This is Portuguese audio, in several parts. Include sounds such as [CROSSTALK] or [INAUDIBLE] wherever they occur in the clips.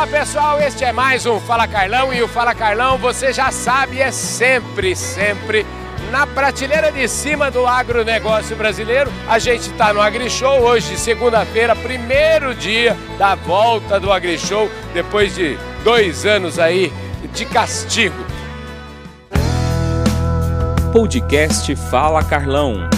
Olá pessoal, este é mais um Fala Carlão e o Fala Carlão, você já sabe, é sempre, sempre na prateleira de cima do agronegócio brasileiro. A gente está no AgriShow hoje, segunda-feira, primeiro dia da volta do AgriShow, depois de dois anos aí de castigo. Podcast Fala Carlão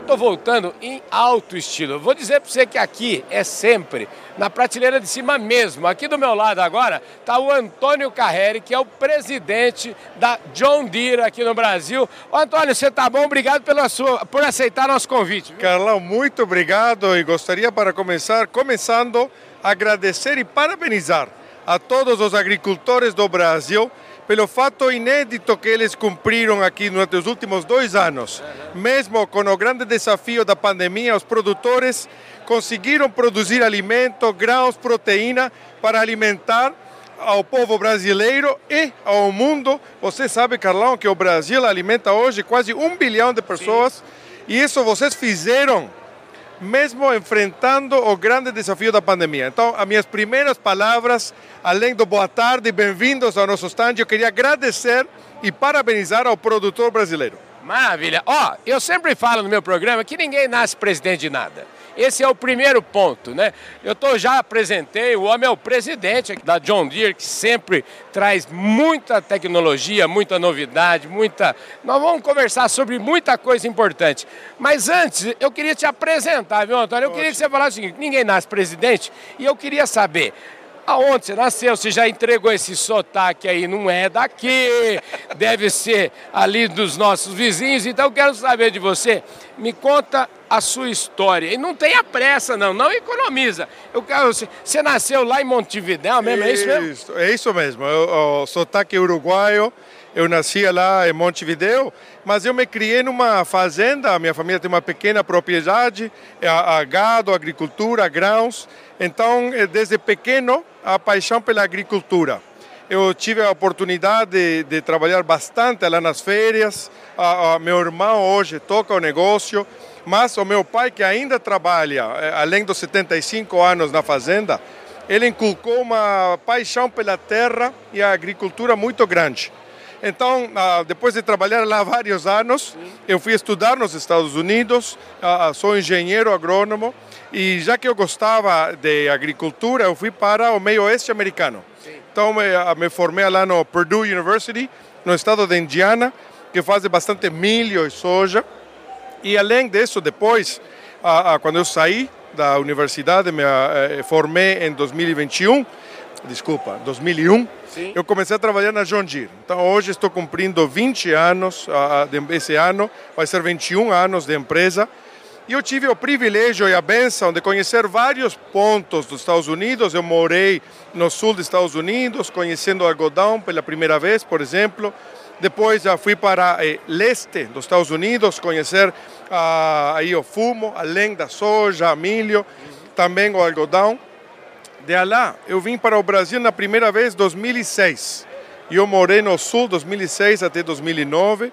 estou voltando em alto estilo. Eu vou dizer para você que aqui é sempre na prateleira de cima mesmo. Aqui do meu lado agora está o Antônio Carreri, que é o presidente da John Deere aqui no Brasil. Ô, Antônio, você tá bom? Obrigado pela sua, por aceitar nosso convite. Viu? Carlão, muito obrigado e gostaria para começar, começando, agradecer e parabenizar a todos os agricultores do Brasil pelo fato inédito que eles cumpriram aqui nos últimos dois anos. Mesmo com o grande desafio da pandemia, os produtores conseguiram produzir alimento, grãos, proteína para alimentar ao povo brasileiro e ao mundo. Você sabe, Carlão, que o Brasil alimenta hoje quase um bilhão de pessoas Sim. e isso vocês fizeram mesmo enfrentando o grande desafio da pandemia. Então, as minhas primeiras palavras, além do boa tarde e bem-vindos ao nosso stand, eu queria agradecer e parabenizar ao produtor brasileiro. Maravilha. Ó, oh, eu sempre falo no meu programa que ninguém nasce presidente de nada. Esse é o primeiro ponto, né? Eu tô, já apresentei, o homem é o presidente da John Deere, que sempre traz muita tecnologia, muita novidade, muita. Nós vamos conversar sobre muita coisa importante. Mas antes, eu queria te apresentar, viu, Antônio? Eu queria que você falasse o seguinte: ninguém nasce presidente, e eu queria saber aonde você nasceu, você já entregou esse sotaque aí, não é daqui, deve ser ali dos nossos vizinhos, então eu quero saber de você, me conta a sua história, e não tenha pressa não, não economiza, eu você nasceu lá em Montevidéu mesmo, é isso mesmo? É isso mesmo, o, o sotaque uruguaio, eu nasci lá em Montevideo, mas eu me criei numa fazenda, minha família tem uma pequena propriedade, a, a gado, agricultura, grãos, então eh, desde pequeno a paixão pela agricultura. Eu tive a oportunidade de, de trabalhar bastante lá nas férias. A, a, meu irmão hoje toca o negócio, mas o meu pai, que ainda trabalha, eh, além dos 75 anos na fazenda, ele inculcou uma paixão pela terra e a agricultura muito grande. Então, ah, depois de trabalhar lá [LAUGHS] vários anos, eu fui estudar nos Estados Unidos, ah, sou engenheiro agrônomo e já que eu gostava de agricultura, eu fui para o meio oeste americano. Então, ah, me formei lá no Purdue University, no estado de Indiana, que faz bastante milho e soja. E além disso, depois, quando eu saí da universidade, me eh, formei em 2021, desculpa, 2001, Sim. eu comecei a trabalhar na John Deere. Então hoje estou cumprindo 20 anos, esse ano vai ser 21 anos de empresa. E eu tive o privilégio e a benção de conhecer vários pontos dos Estados Unidos. Eu morei no sul dos Estados Unidos, conhecendo o algodão pela primeira vez, por exemplo. Depois já fui para eh, leste dos Estados Unidos, conhecer ah, aí o fumo, além da soja, milho, também o algodão. De lá, eu vim para o Brasil na primeira vez em 2006. Eu morei no sul 2006 até 2009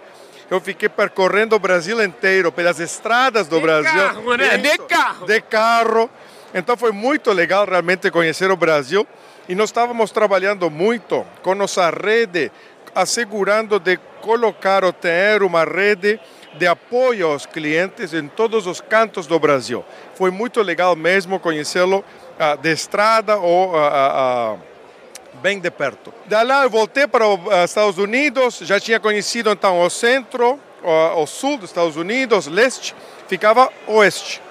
eu fiquei percorrendo o Brasil inteiro, pelas estradas do de Brasil. Carro, né? De carro. De carro. Então foi muito legal realmente conhecer o Brasil. E nós estávamos trabalhando muito com nossa rede, assegurando de colocar ou ter uma rede de apoio aos clientes em todos os cantos do Brasil. Foi muito legal mesmo conhecê-lo uh, de estrada ou uh, uh, bem de perto. Da lá eu voltei para os Estados Unidos, já tinha conhecido então o centro, o sul dos Estados Unidos, leste, ficava oeste.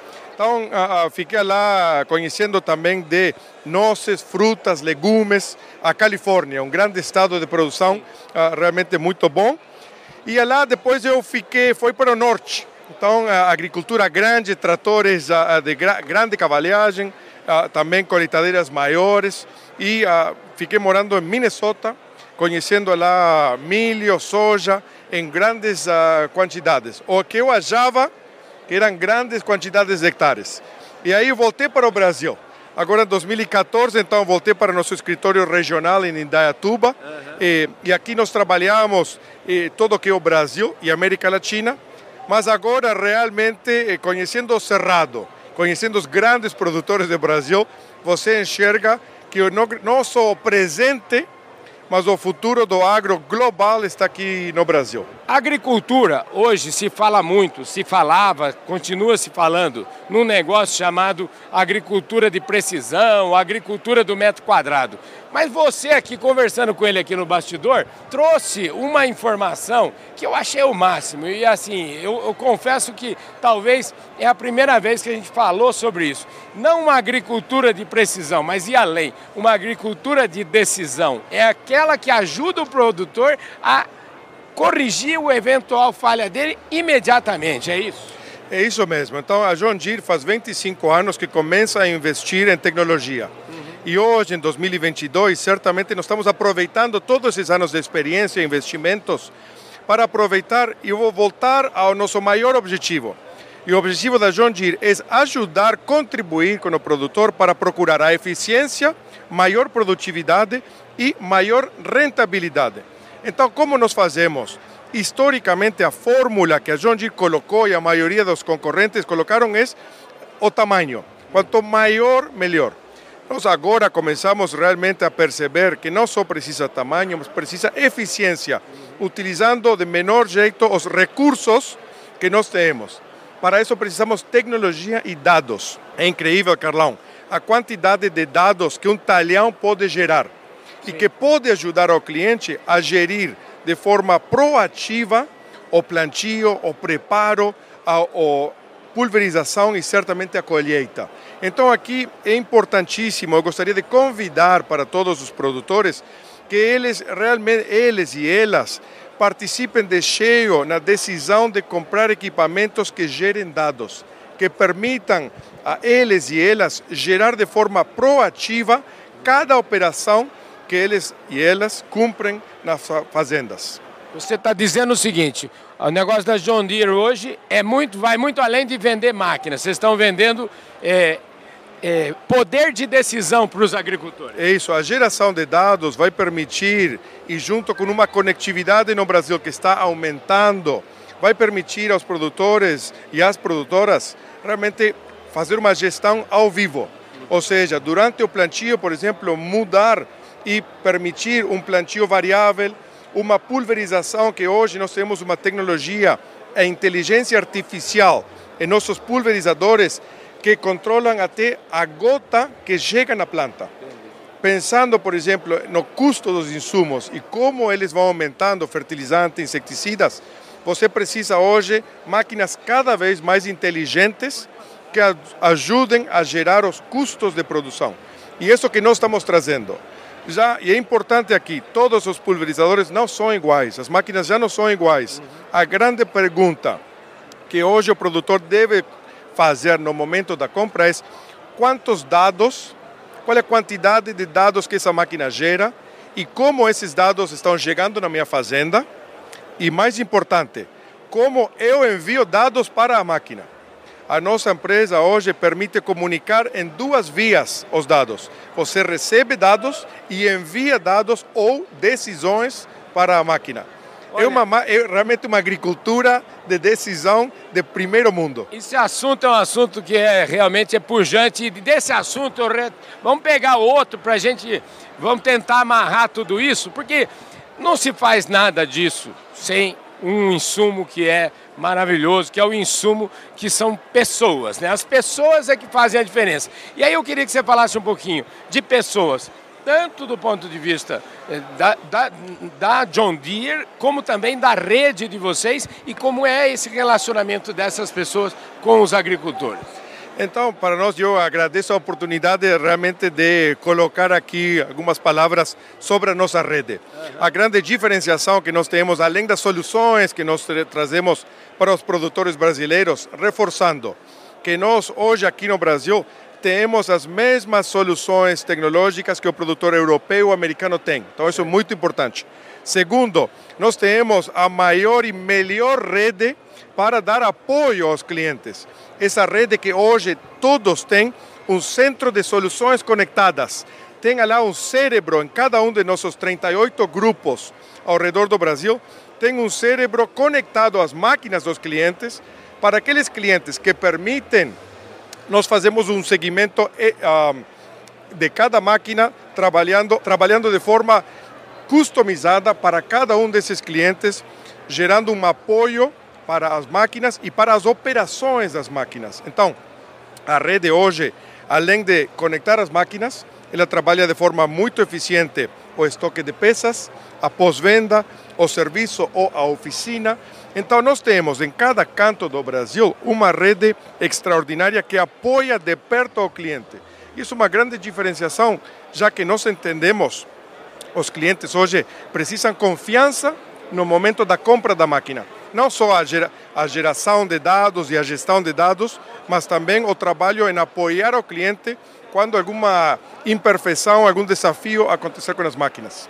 Então uh, fiquei lá conhecendo também de nozes, frutas, legumes, a Califórnia, um grande estado de produção uh, realmente muito bom. E lá depois eu fiquei, foi para o norte. Então a agricultura grande, tratores de gra grande cavalhagem, também colheitadeiras maiores e fiquei morando em Minnesota, conhecendo lá milho, soja em grandes quantidades. O que eu achava que eram grandes quantidades de hectares. E aí voltei para o Brasil. Agora, em 2014, então, voltei para nosso escritório regional em Indaiatuba. Uhum. E, e, aqui nós trabalhamos e, todo o que é o Brasil e América Latina. Mas agora, realmente, eh, conhecendo o Cerrado conhecendo os grandes produtores do Brasil, você enxerga que não, não só o presente, mas o futuro do agro global está aqui no Brasil. Agricultura, hoje se fala muito, se falava, continua se falando, num negócio chamado agricultura de precisão, agricultura do metro quadrado. Mas você aqui, conversando com ele aqui no bastidor, trouxe uma informação que eu achei o máximo. E assim, eu, eu, confesso que talvez é a primeira vez que a gente falou sobre isso. Não uma agricultura de precisão, mas e além, uma agricultura de decisão. É aquela que ajuda o produtor a corrigir o eventual falha dele imediatamente, é isso? É isso mesmo. Então a John Deere faz 25 anos que começa a investir em tecnologia. E hoje, em 2022, certamente nós estamos aproveitando todos esses anos de experiência e investimentos para aproveitar e vou voltar ao nosso maior objetivo. E o objetivo da John Deere é ajudar, contribuir com o produtor para procurar a eficiência, maior produtividade e maior rentabilidade. Então, como nós fazemos? Historicamente, a fórmula que a John Deere colocou e a maioria dos concorrentes colocaram é o tamanho. Quanto maior, melhor. Nós agora começamos realmente a perceber que não só precisa tamanho, mas precisa eficiência, utilizando de menor jeito os recursos que nós temos. Para isso precisamos tecnologia e dados. É incrível, Carlão, a quantidade de dados que um talhão pode gerar. E que pode ajudar o cliente a gerir de forma proativa o plantio, o preparo, a, a pulverização e certamente a colheita. Então aqui é importantíssimo, eu gostaria de convidar para todos os produtores que eles realmente, eles e elas, participem de cheio na decisão de comprar equipamentos que gerem dados, que permitam a eles e elas gerar de forma proativa cada operação que eles e elas cumprem nas fazendas. Você está dizendo o seguinte: o negócio da John Deere hoje é muito, vai muito além de vender máquinas. Vocês estão vendendo é, é, poder de decisão para os agricultores. É isso, a geração de dados vai permitir, e junto com uma conectividade no Brasil que está aumentando, vai permitir aos produtores e às produtoras realmente fazer uma gestão ao vivo. Ou seja, durante o plantio, por exemplo, mudar e permitir um plantio variável, uma pulverização que hoje nós temos uma tecnologia, a inteligência artificial em nossos pulverizadores que controlam até a gota que chega na planta. Pensando, por exemplo, no custo dos insumos e como eles vão aumentando fertilizantes, inseticidas, você precisa hoje máquinas cada vez mais inteligentes que ajudem a gerar os custos de produção. E isso que nós estamos trazendo. Já, e é importante aqui, todos os pulverizadores não são iguais, as máquinas já não são iguais. A grande pergunta que hoje o produtor deve fazer no momento da compra é quantos dados, qual é a quantidade de dados que essa máquina gera e como esses dados estão chegando na minha fazenda. E mais importante, como eu envio dados para a máquina. A nossa empresa hoje permite comunicar em duas vias os dados. Você recebe dados e envia dados ou decisões para a máquina. É, uma, é realmente uma agricultura de decisão de primeiro mundo. Esse assunto é um assunto que é realmente é pujante. E desse assunto, vamos pegar outro para a gente, vamos tentar amarrar tudo isso, porque não se faz nada disso sem um insumo que é maravilhoso, que é o insumo que são pessoas. Né? As pessoas é que fazem a diferença. E aí eu queria que você falasse um pouquinho de pessoas tanto do ponto de vista eh, da, da, da, John Deere, como também da rede de vocês e como é esse relacionamento dessas pessoas com os agricultores. Então, para nós, eu agradeço a oportunidade realmente de colocar aqui algumas palavras sobre a nossa rede. A grande diferenciação que nós temos, além das soluções que nós trazemos para os produtores brasileiros, reforçando que nós, hoje aqui no Brasil, temos as mesmas soluções tecnológicas que o produtor europeu ou americano tem. Então, isso é muito importante. Segundo, nós temos a maior e melhor rede para dar apoio aos clientes. Essa rede que hoje todos têm um centro de soluções conectadas. Tem lá um cérebro em cada um de nossos 38 grupos ao redor do Brasil. Tem um cérebro conectado às máquinas dos clientes para aqueles clientes que permitem nós fazemos um segmento de cada máquina trabalhando, trabalhando de forma customizada para cada um desses clientes, gerando um apoio para as máquinas e para as operações das máquinas. Então, a rede hoje, além de conectar as máquinas, ela trabalha de forma muito eficiente o estoque de peças, a pós-venda, o serviço ou a oficina. Então, nós temos em cada canto do Brasil uma rede extraordinária que apoia de perto ao cliente. Isso é uma grande diferenciação, já que nós entendemos os clientes hoje precisam confiança no momento da compra da máquina. Não só a, gera, a geração de dados e a gestão de dados, mas também o trabalho em apoiar o cliente quando alguma imperfeição, algum desafio acontecer com as máquinas.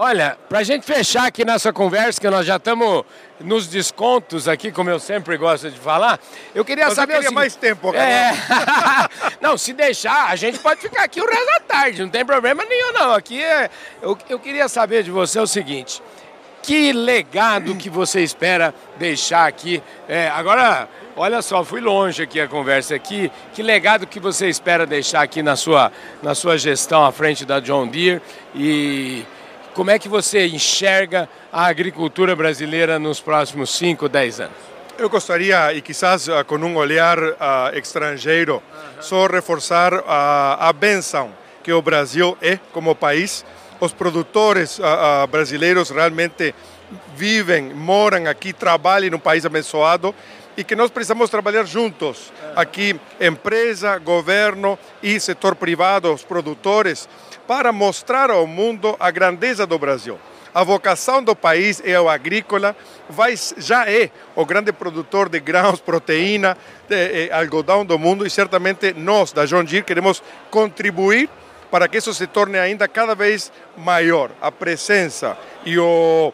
Olha, para a gente fechar aqui nessa conversa, que nós já estamos nos descontos aqui, como eu sempre gosto de falar, eu queria Mas saber. Eu queria mais tempo, cara. É... [LAUGHS] não, se deixar, a gente pode ficar aqui o resto da tarde, não tem problema nenhum, não. Aqui é. Eu, eu queria saber de você o seguinte: que legado que você espera deixar aqui? É, agora, olha só, fui longe aqui a conversa aqui. Que legado que você espera deixar aqui na sua, na sua gestão à frente da John Deere e como é que você enxerga a agricultura brasileira nos próximos 5, 10 anos? Eu gostaria, e quizás uh, com um olhar uh, estrangeiro, uh -huh. só reforçar a benção que o Brasil é como país. Os produtores brasileiros realmente vivem, moram aqui, trabalham num país abençoado e que nós precisamos trabalhar juntos. Aqui, empresa, governo e setor privado, os produtores, para mostrar ao mundo a grandeza do Brasil. A vocação do país é o agrícola, vai, já é o grande produtor de grãos, proteína, de, algodão do mundo e certamente nós, da John Deere, queremos contribuir para que isso se torne ainda cada vez maior. A presença e o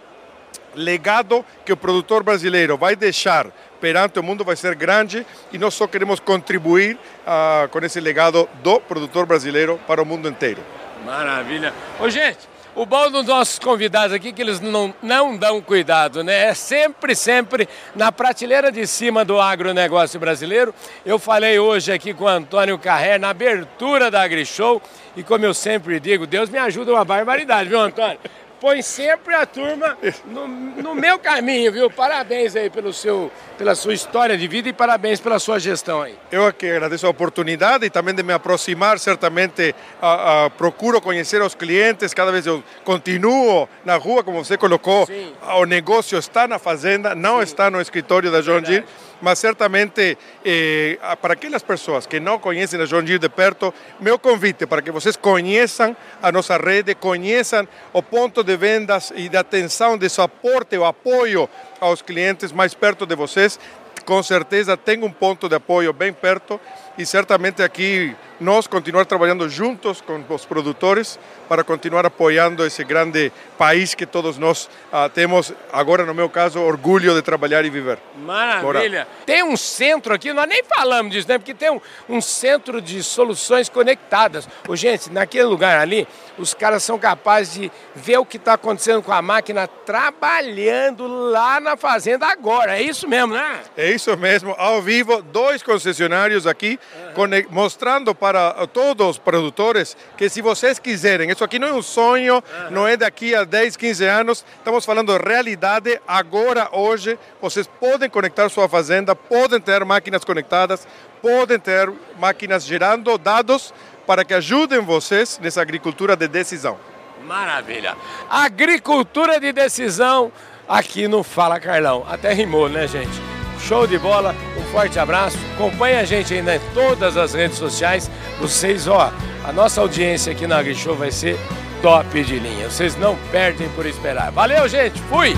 legado que o produtor brasileiro vai deixar perante o mundo vai ser grande e nós só queremos contribuir uh, com esse legado do produtor brasileiro para o mundo inteiro. Maravilha. Ô, gente, o bom dos nossos convidados aqui é que eles não, não dão cuidado, né? É sempre, sempre na prateleira de cima do agronegócio brasileiro. Eu falei hoje aqui com o Antônio Carré na abertura da AgriShow e como eu sempre digo, Deus me ajuda uma barbaridade, viu, Antônio? Põe sempre a turma no, no, meu caminho, viu? Parabéns aí pelo seu, pela sua história de vida e parabéns pela sua gestão aí. Eu aqui agradeço a oportunidade e também de me aproximar, certamente a, a, procuro conhecer os clientes, cada vez eu continuo na rua, como você colocou, Sim. o negócio está na fazenda, não Sim. está no escritório da John Deere mas certamente eh, para aquelas pessoas que não conhecem a John Deere de perto, meu convite para que vocês conheçam a nossa rede, conheçam o ponto de vendas e de atenção, de suporte, o apoio aos clientes mais perto de vocês. Com certeza tem um ponto de apoio bem perto e certamente aqui nós continuar trabalhando juntos com os produtores para continuar apoiando esse grande país que todos nós uh, temos, agora no meu caso, orgulho de trabalhar e viver. Maravilha! Bora. Tem um centro aqui, nós nem falamos disso, né? Porque tem um, um centro de soluções conectadas. Ô, gente, naquele lugar ali, os caras são capazes de ver o que está acontecendo com a máquina trabalhando lá na fazenda agora. É isso mesmo, né? É isso mesmo, ao vivo, dois concessionários aqui uhum. mostrando para todos os produtores que se vocês quiserem, isso aqui não é um sonho, não é daqui a 10, 15 anos, estamos falando de realidade agora, hoje, vocês podem conectar sua fazenda, podem ter máquinas conectadas, podem ter máquinas gerando dados para que ajudem vocês nessa agricultura de decisão. Maravilha! Agricultura de decisão aqui no Fala Carlão. Até rimou, né, gente? Show de bola, forte abraço. Acompanhe a gente ainda em todas as redes sociais. Vocês, ó, a nossa audiência aqui na AgriShow vai ser top de linha. Vocês não perdem por esperar. Valeu, gente. Fui!